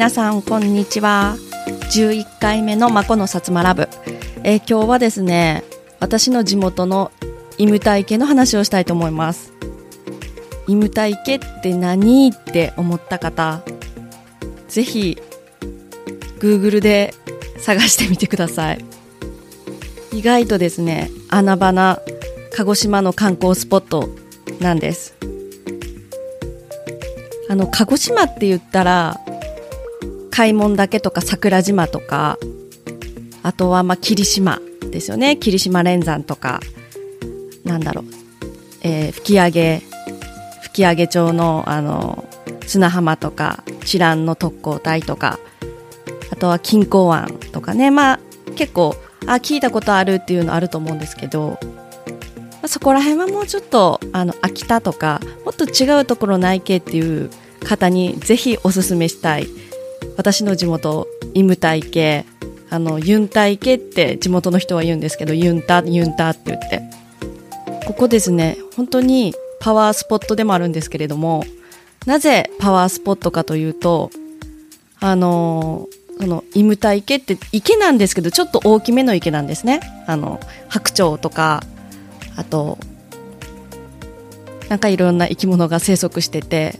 皆さんこんにちは。11回目のマコのさつまラブ、えー今日はですね私の地元のイムタイ家の話をしたいと思います。イムタイ家って何って思った方ぜひ Google で探してみてください。意外とですね穴場な鹿児島の観光スポットなんです。あの鹿児島って言ったら開門岳とか桜島とかあとはまあ霧島ですよね。霧島連山とかなんだろう、えー吹上吹上町のあの砂浜とか知覧の特攻隊とかあとは金港湾とかね。まあ結構あ聞いたことあるっていうのあると思うんですけど、まあ、そこら辺はもうちょっとあの秋田とかもっと違うところないけっていう方にぜひおすすめしたい私の地元イムタイ系あのユンタイ系って地元の人は言うんですけどユンタユンタって言って。ここですね本当にパワースポットでもあるんですけれどもなぜパワースポットかというとあのそのイムタ池って池なんですけどちょっと大きめの池なんですね。あの白鳥とかあとなんかいろんな生き物が生息してて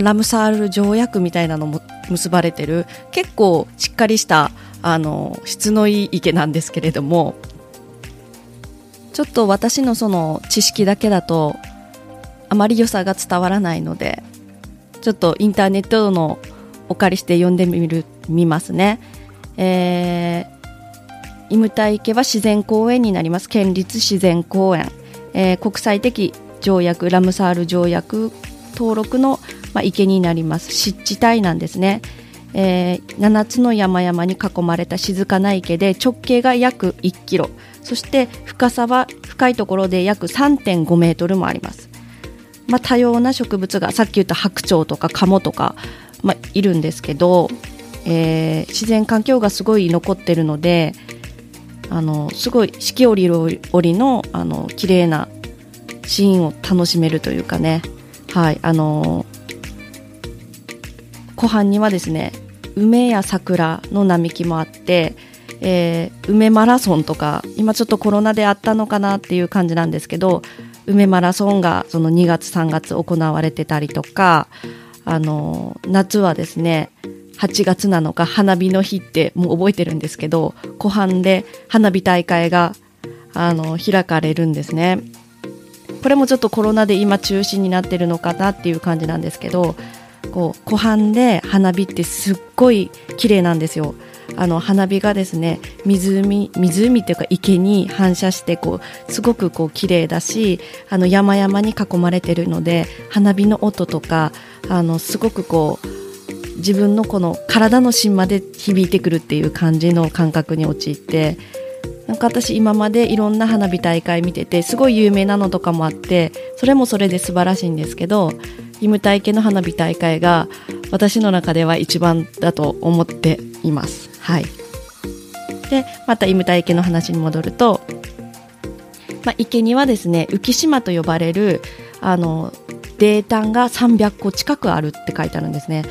ラムサール条約みたいなのも結ばれてる結構しっかりしたあの質のいい池なんですけれどもちょっと私のその知識だけだとあまり良さが伝わらないのでちょっとインターネットのお借りして読んでみる見ますね。えー、イムタイ池は自然公園になります県立自然公園、えー国際的条約ラムサール条約登録の、まあ、池になります。湿地帯なんですね、えー7つの山々に囲まれた静かな池で直径が約1キロ。そして深さは深いところで約3.5メートルもあります。まあ、多様な植物がさっき言った白鳥とかカモとか、まあ、いるんですけど、えー自然環境がすごい残ってるのであのすごい四季折々のあの綺麗なシーンを楽しめるというかね。はいあの湖畔にはですね梅や桜の並木もあって、えー梅マラソンとか今ちょっとコロナであったのかなっていう感じなんですけど梅マラソンがその2月3月行われてたりとかあの夏はですね8月7日花火の日ってもう覚えてるんですけど湖畔で花火大会があの開かれるんですね。これもちょっとコロナで今中止になってるのかなっていう感じなんですけどこう湖畔で花火ってすっごい綺麗なんですよ。あの花火がですね湖湖っていうか池に反射してこうすごくこう綺麗だしあの山々に囲まれてるので花火の音とかあのすごくこう自分のこの体の芯まで響いてくるっていう感じの感覚に陥ってなんか私今までいろんな花火大会見ててすごい有名なのとかもあってそれもそれで素晴らしいんですけどイムタイ系の花火大会が私の中では一番だと思っています。はい、でまたイムタイ系の話に戻ると、まあ、池にはですね浮島と呼ばれるあの泥炭が300個近くあるって書いてあるんですね。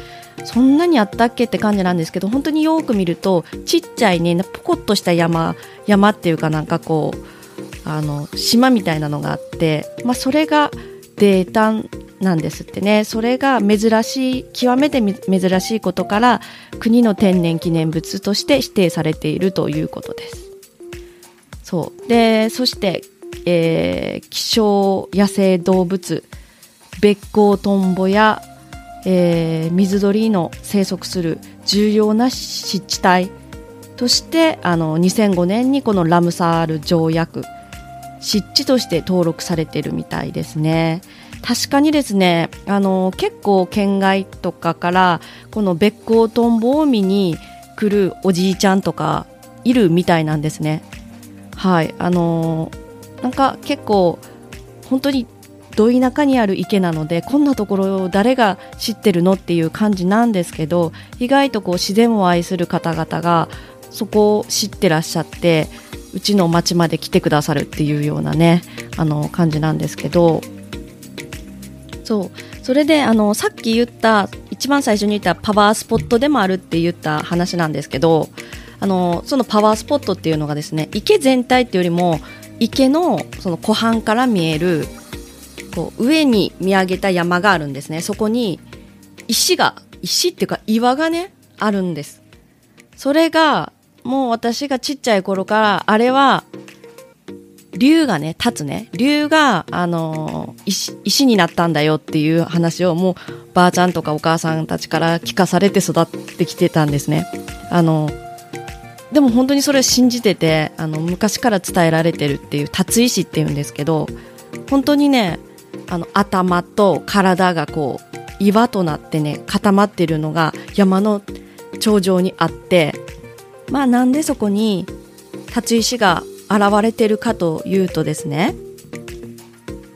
そんなにあったっけって感じなんですけど本当によく見るとちっちゃいねポコッとした山山っていうかなんかこうあの島みたいなのがあって、まあ、それが泥炭なんですってね。それが珍しい極めて珍しいことから国の天然記念物として指定されているということです。そう。でそして、えー希少野生動物ベッコウトンボや、えー水鳥の生息する重要な湿地帯としてあの2005年にこのラムサール条約湿地として登録されてるみたいですね。確かにですね、あの、結構県外とかから、このべっ甲トンボを見に来るおじいちゃんとかいるみたいなんですね。はい、あのなんか結構、本当にど田舎にある池なのでこんなところを誰が知ってるのっていう感じなんですけど意外とこう自然を愛する方々がそこを知ってらっしゃってうちの町まで来てくださるっていうようなねあの感じなんですけど。そう。それであのさっき言った一番最初に言ったパワースポットでもあるって言った話なんですけどあのそのパワースポットっていうのがですね池全体っていうよりも池のその湖畔から見えるこう上に見上げた山があるんですね。そこに石が石っていうか岩がねあるんです。それがもう私がちっちゃい頃からあれは竜がね立つね。竜が、あの石石になったんだよっていう話をもうばあちゃんとかお母さんたちから聞かされて育ってきてたんですね。あのでも本当にそれを信じててあの昔から伝えられてるっていう立石っていうんですけど本当にねあの頭と体がこう岩となってね固まってるのが山の頂上にあってまあなんでそこに立石が現れてるかというとですね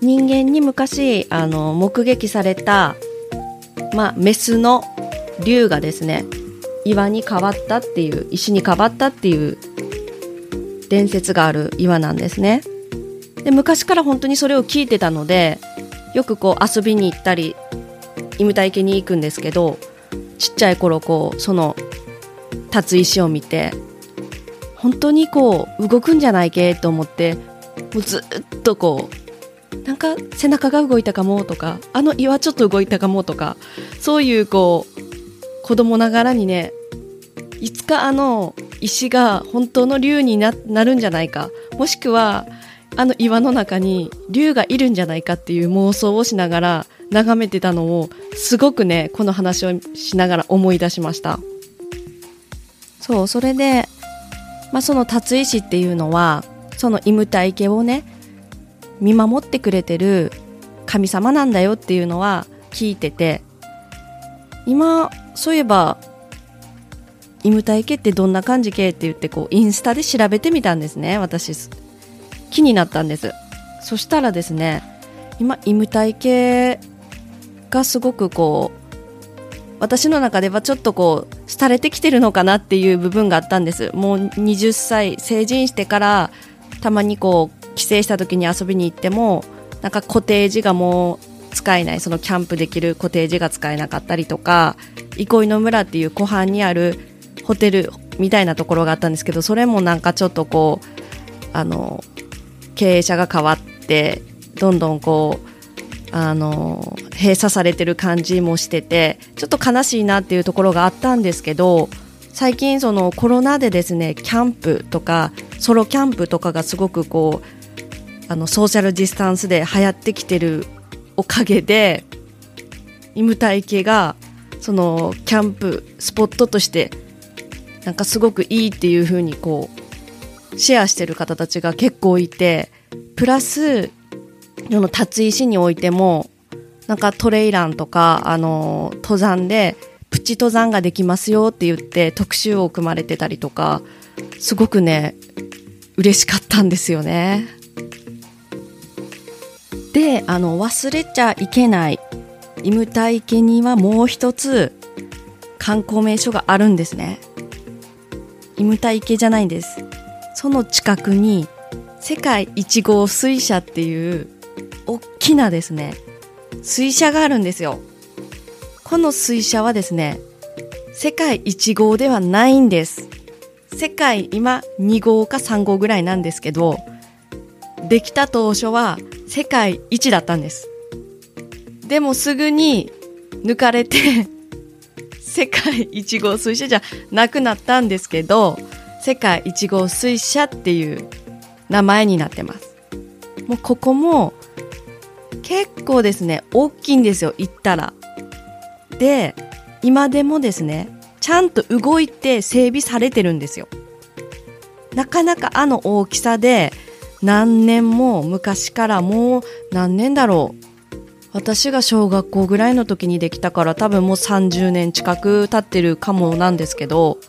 人間に昔あの目撃された、まあ、メスの竜がですね岩に変わったっていう石に変わったっていう伝説がある岩なんですね。で昔から本当にそれを聞いてたのでよくこう遊びに行ったりイムタ池に行くんですけどちっちゃい頃こうその立つ石を見て本当にこう動くんじゃないけと思ってもうずっとこうなんか背中が動いたかもとかあの岩ちょっと動いたかもとかそういうこう子供ながらにねいつかあの石が本当の竜になるんじゃないか。もしくはあの岩の中に竜がいるんじゃないかっていう妄想をしながら眺めてたのをすごくねこの話をしながら思い出しました。そうそれで、まあ、その辰石っていうのはそのイムタイ家をね見守ってくれてる神様なんだよっていうのは聞いてて今そういえばイムタイ家ってどんな感じ系って言ってこうインスタで調べてみたんですね私。気になったんです。そしたらですね今イム体系がすごくこう私の中ではちょっとこう廃れてきてるのかなっていう部分があったんです。もう20歳成人してからたまにこう帰省した時に遊びに行ってもなんかコテージがもう使えない。そのキャンプできるコテージが使えなかったりとか憩いの村っていう湖畔にあるホテルみたいなところがあったんですけどそれもなんかちょっとこうあの経営者が変わってどんどんこうあの閉鎖されてる感じもしててちょっと悲しいなっていうところがあったんですけど最近そのコロナでですねキャンプとかソロキャンプとかがすごくこうあのソーシャルディスタンスで流行ってきてるおかげでイム体系がそのキャンプスポットとしてなんかすごくいいっていう風にこうシェアしてる方たちが結構いてプラスその立石においてもなんかトレイランとかあの登山でプチ登山ができますよって言って特集を組まれてたりとかすごくね嬉しかったんですよね。であの忘れちゃいけないイムタイ家にはもう一つ観光名所があるんですね。イムタイ家じゃないんです。その近くに世界一号水車っていう大きなですね水車があるんですよ。この水車はですね世界1号ではないんです。世界今2号か3号ぐらいなんですけどできた当初は世界一だったんです。でもすぐに抜かれて世界1号水車じゃなくなったんですけど世界一号水車っていう名前になってます。もうここも結構ですね、大きいんですよ、行ったら。で、今でもですね、ちゃんと動いて整備されてるんですよ。なかなかあの大きさで何年も昔からもう何年だろう私が小学校ぐらいの時にできたから多分もう30年近く経ってるかもなんですけど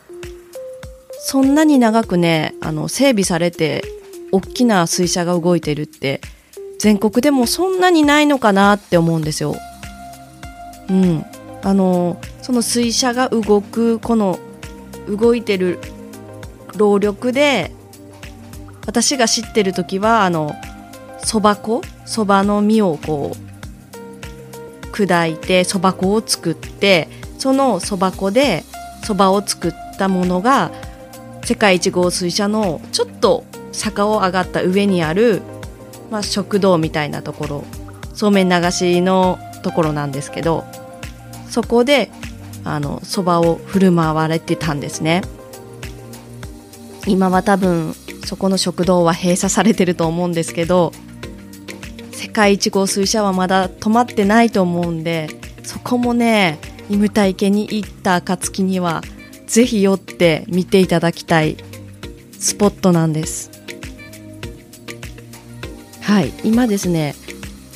そんなに長くねあの整備されて大きな水車が動いてるって全国でもそんなにないのかなって思うんですよ。うん、あのその水車が動くこの動いてる労力で私が知ってる時はあのそば粉そばの実をこう砕いてそば粉を作ってそのそば粉でそばを作ったものが世界一号水車のちょっと坂を上がった上にある、まあ、食堂みたいなところそうめん流しのところなんですけどそこであのそばを振る舞われてたんですね。今は多分そこの食堂は閉鎖されてると思うんですけど世界一号水車はまだ止まってないと思うんでそこもねイムタイ家に行った暁にはぜひ寄って見ていただきたいスポットなんです。はい。今ですね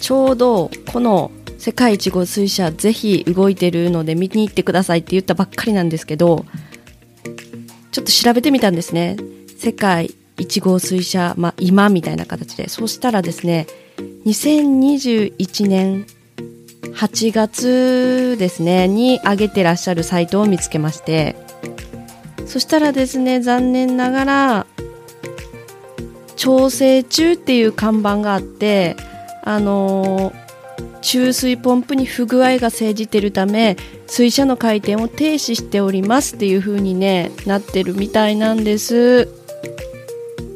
ちょうどこの世界一号水車ぜひ動いてるので見に行ってくださいって言ったばっかりなんですけどちょっと調べてみたんですね。世界一号水車、まあ、今みたいな形で。そうしたらですね2021年8月ですねに上げてらっしゃるサイトを見つけましてそしたらですね残念ながら調整中っていう看板があってあのー注水ポンプに不具合が生じてるため水車の回転を停止しておりますっていう風にねなってるみたいなんです。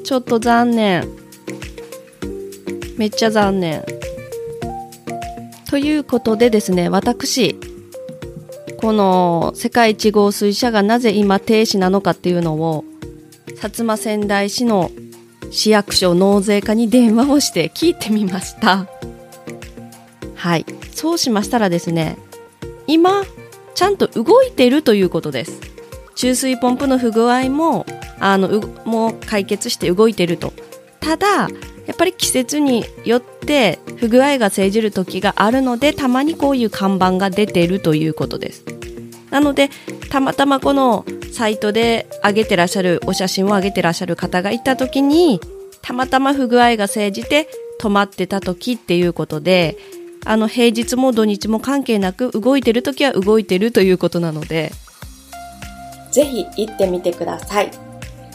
ちょっと残念。めっちゃ残念。ということでですね私この世界一号水車がなぜ今停止なのかっていうのを薩摩仙台市の市役所納税課に電話をして聞いてみました。はい。そうしましたらですね今ちゃんと動いているということです。注水ポンプの不具合もあのもう解決して動いてると。ただやっぱり季節によって不具合が生じる時があるのでたまにこういう看板が出ているということです。なのでたまたまこのサイトで上げてらっしゃるお写真を上げてらっしゃる方がいた時にたまたま不具合が生じて止まってた時っていうことであの平日も土日も関係なく動いてる時は動いてるということなので。ぜひ行ってみてください。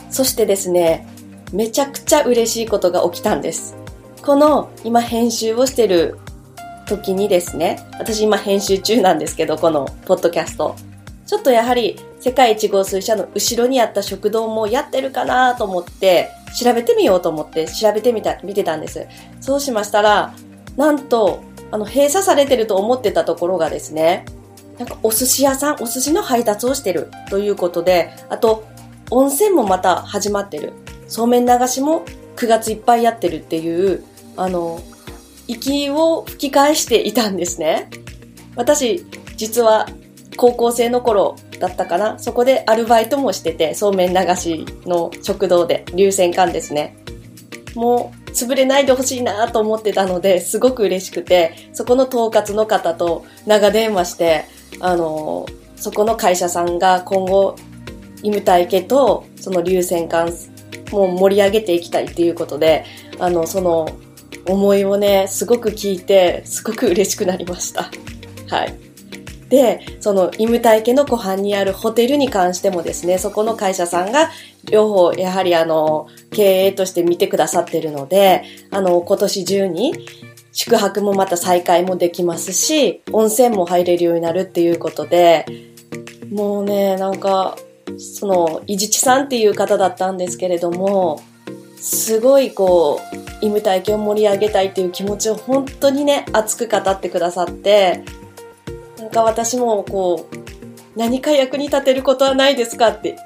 そしてですねめちゃくちゃ嬉しいことが起きたんです。この今編集をしてる時にですね私今編集中なんですけどこのポッドキャスト。ちょっとやはり世界一号水車の後ろにあった食堂もやってるかなと思って調べてみようと思って調べてみた見てたんですそうしましたらなんとあの、閉鎖されてると思ってたところがですね、なんかお寿司屋さん、お寿司の配達をしてるということで、あと、温泉もまた始まってる。そうめん流しも9月いっぱいやってるっていう、あの、息を吹き返していたんですね。私、実は高校生の頃だったかな。そこでアルバイトもしてて、そうめん流しの食堂で、流泉館ですね。もう潰れないでほしいなと思ってたのですごく嬉しくてそこの統括の方と長電話してあのそこの会社さんが今後イムタイ家とその流泉館もう盛り上げていきたいっていうことであのその思いをねすごく聞いてすごく嬉しくなりましたはいで、そのイムタイ家の湖畔にあるホテルに関してもですね、そこの会社さんが両方やはりあの、経営として見てくださってるので、あの、今年中に宿泊もまた再開もできますし、温泉も入れるようになるっていうことで、もうね、なんか、その、伊地知さんっていう方だったんですけれども、すごいこう、イム体験を盛り上げたいっていう気持ちを本当にね、熱く語ってくださって、なんか私もこう、何か役に立てることはないですかって、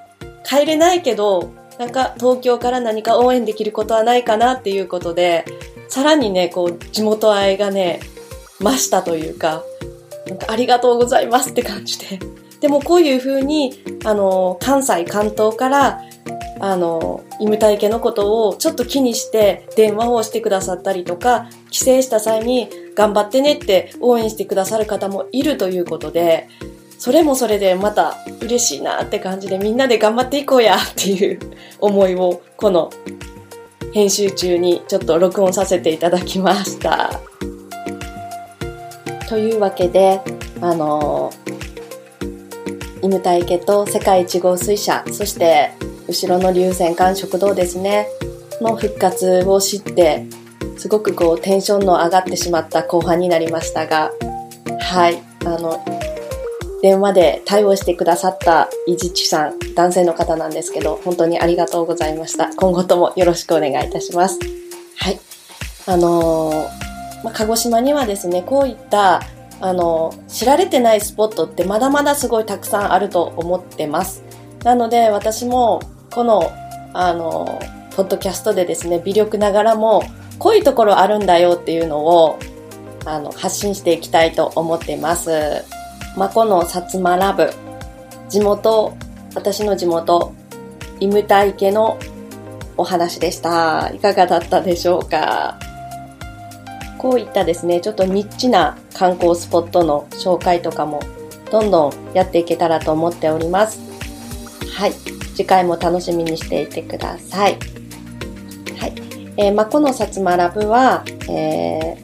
帰れないけど、なんか東京から何か応援できることはないかなっていうことで、さらにね、こう、地元愛がね、増したというか、なんかありがとうございますって感じで。でもこういう風に、あの、関西、関東から、あの、イム体家のことをちょっと気にして電話をしてくださったりとか、帰省した際に頑張ってねって応援してくださる方もいるということで、それもそれでまた嬉しいなって感じでみんなで頑張っていこうやっていう思いをこの編集中にちょっと録音させていただきました。というわけで、あの、犬体家と世界一号水車、そして後ろの流線館食堂ですね、の復活を知って、すごくこうテンションの上がってしまった後半になりましたが、はい、あの、電話で対応してくださったいじちさん、男性の方なんですけど、本当にありがとうございました。今後ともよろしくお願いいたします。はい。あのーまあ、鹿児島にはですね、こういった、あの、知られてないスポットってまだまだすごいたくさんあると思ってます。なので、私も、この、あの、ポッドキャストでですね、微力ながらも、こういところあるんだよっていうのを、あの、発信していきたいと思っています。まあ、この薩摩ラブ、地元、私の地元、イムタイ家のお話でした。いかがだったでしょうか？こういったですね、ちょっとニッチな観光スポットの紹介とかもどんどんやっていけたらと思っております。はい。次回も楽しみにしていてください。はい。えー、まこの薩摩ラブは、え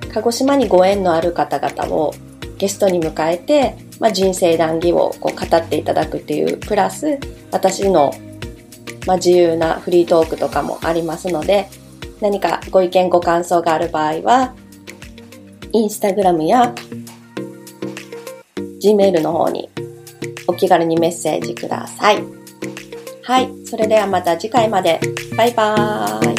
ー、鹿児島にご縁のある方々をゲストに迎えて、まあ、人生談義をこう語っていただくっていう、プラス、私の、まあ、自由なフリートークとかもありますので、何かご意見ご感想がある場合は、インスタグラムや Gmail の方にお気軽にメッセージください。はい。それではまた次回まで。バイバーイ。